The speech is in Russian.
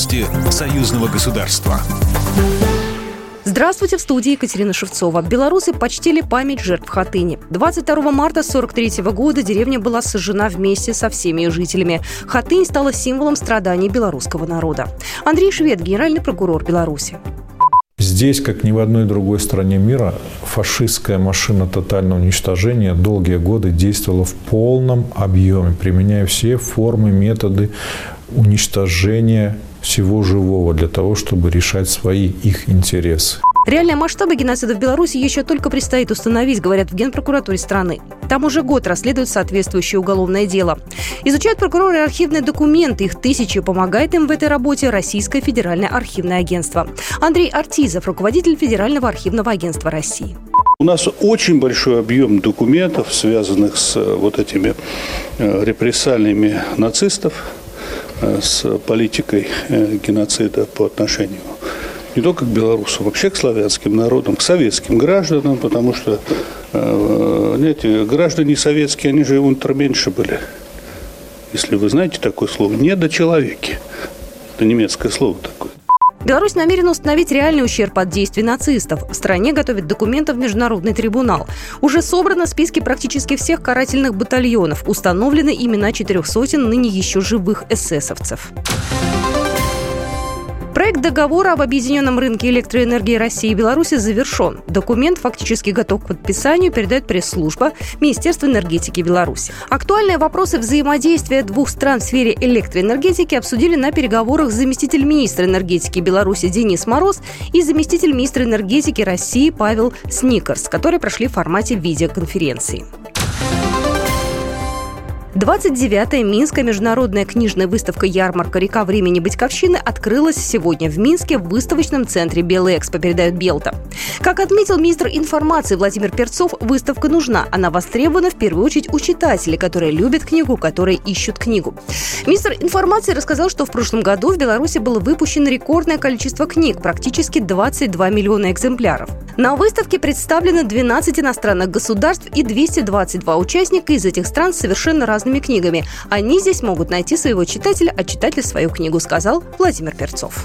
Новости союзного государства. Здравствуйте, в студии Екатерина Шевцова. Белорусы почтили память жертв Хатыни. 22 марта 43 года деревня была сожжена вместе со всеми ее жителями. Хатынь стала символом страданий белорусского народа. Андрей Швед, генеральный прокурор Беларуси. Здесь, как ни в одной другой стране мира, фашистская машина тотального уничтожения долгие годы действовала в полном объеме, применяя все формы, методы уничтожения всего живого для того, чтобы решать свои их интересы. Реальные масштабы геноцида в Беларуси еще только предстоит установить, говорят в Генпрокуратуре страны. Там уже год расследуют соответствующее уголовное дело. Изучают прокуроры архивные документы, их тысячи. Помогает им в этой работе Российское федеральное архивное агентство. Андрей Артизов, руководитель Федерального архивного агентства России. У нас очень большой объем документов, связанных с э, вот этими э, репрессальными нацистов, с политикой геноцида по отношению не только к белорусам, вообще к славянским народам, к советским гражданам, потому что, э, знаете, граждане советские, они же унтерменьше были. Если вы знаете такое слово, недочеловеки. Это немецкое слово. Беларусь намерена установить реальный ущерб от действий нацистов. В стране готовят документы в Международный трибунал. Уже собраны списки практически всех карательных батальонов. Установлены имена четырех сотен ныне еще живых эсэсовцев. Проект договора об объединенном рынке электроэнергии России и Беларуси завершен. Документ фактически готов к подписанию, передает пресс-служба Министерства энергетики Беларуси. Актуальные вопросы взаимодействия двух стран в сфере электроэнергетики обсудили на переговорах заместитель министра энергетики Беларуси Денис Мороз и заместитель министра энергетики России Павел Сникерс, которые прошли в формате видеоконференции. 29-я Минская международная книжная выставка «Ярмарка. Река времени Батьковщины» открылась сегодня в Минске в выставочном центре «Белый Экспо», передает Белта. Как отметил министр информации Владимир Перцов, выставка нужна. Она востребована в первую очередь у читателей, которые любят книгу, которые ищут книгу. Министр информации рассказал, что в прошлом году в Беларуси было выпущено рекордное количество книг, практически 22 миллиона экземпляров. На выставке представлены 12 иностранных государств и 222 участника из этих стран совершенно разных разными книгами. Они здесь могут найти своего читателя, а читатель свою книгу, сказал Владимир Перцов.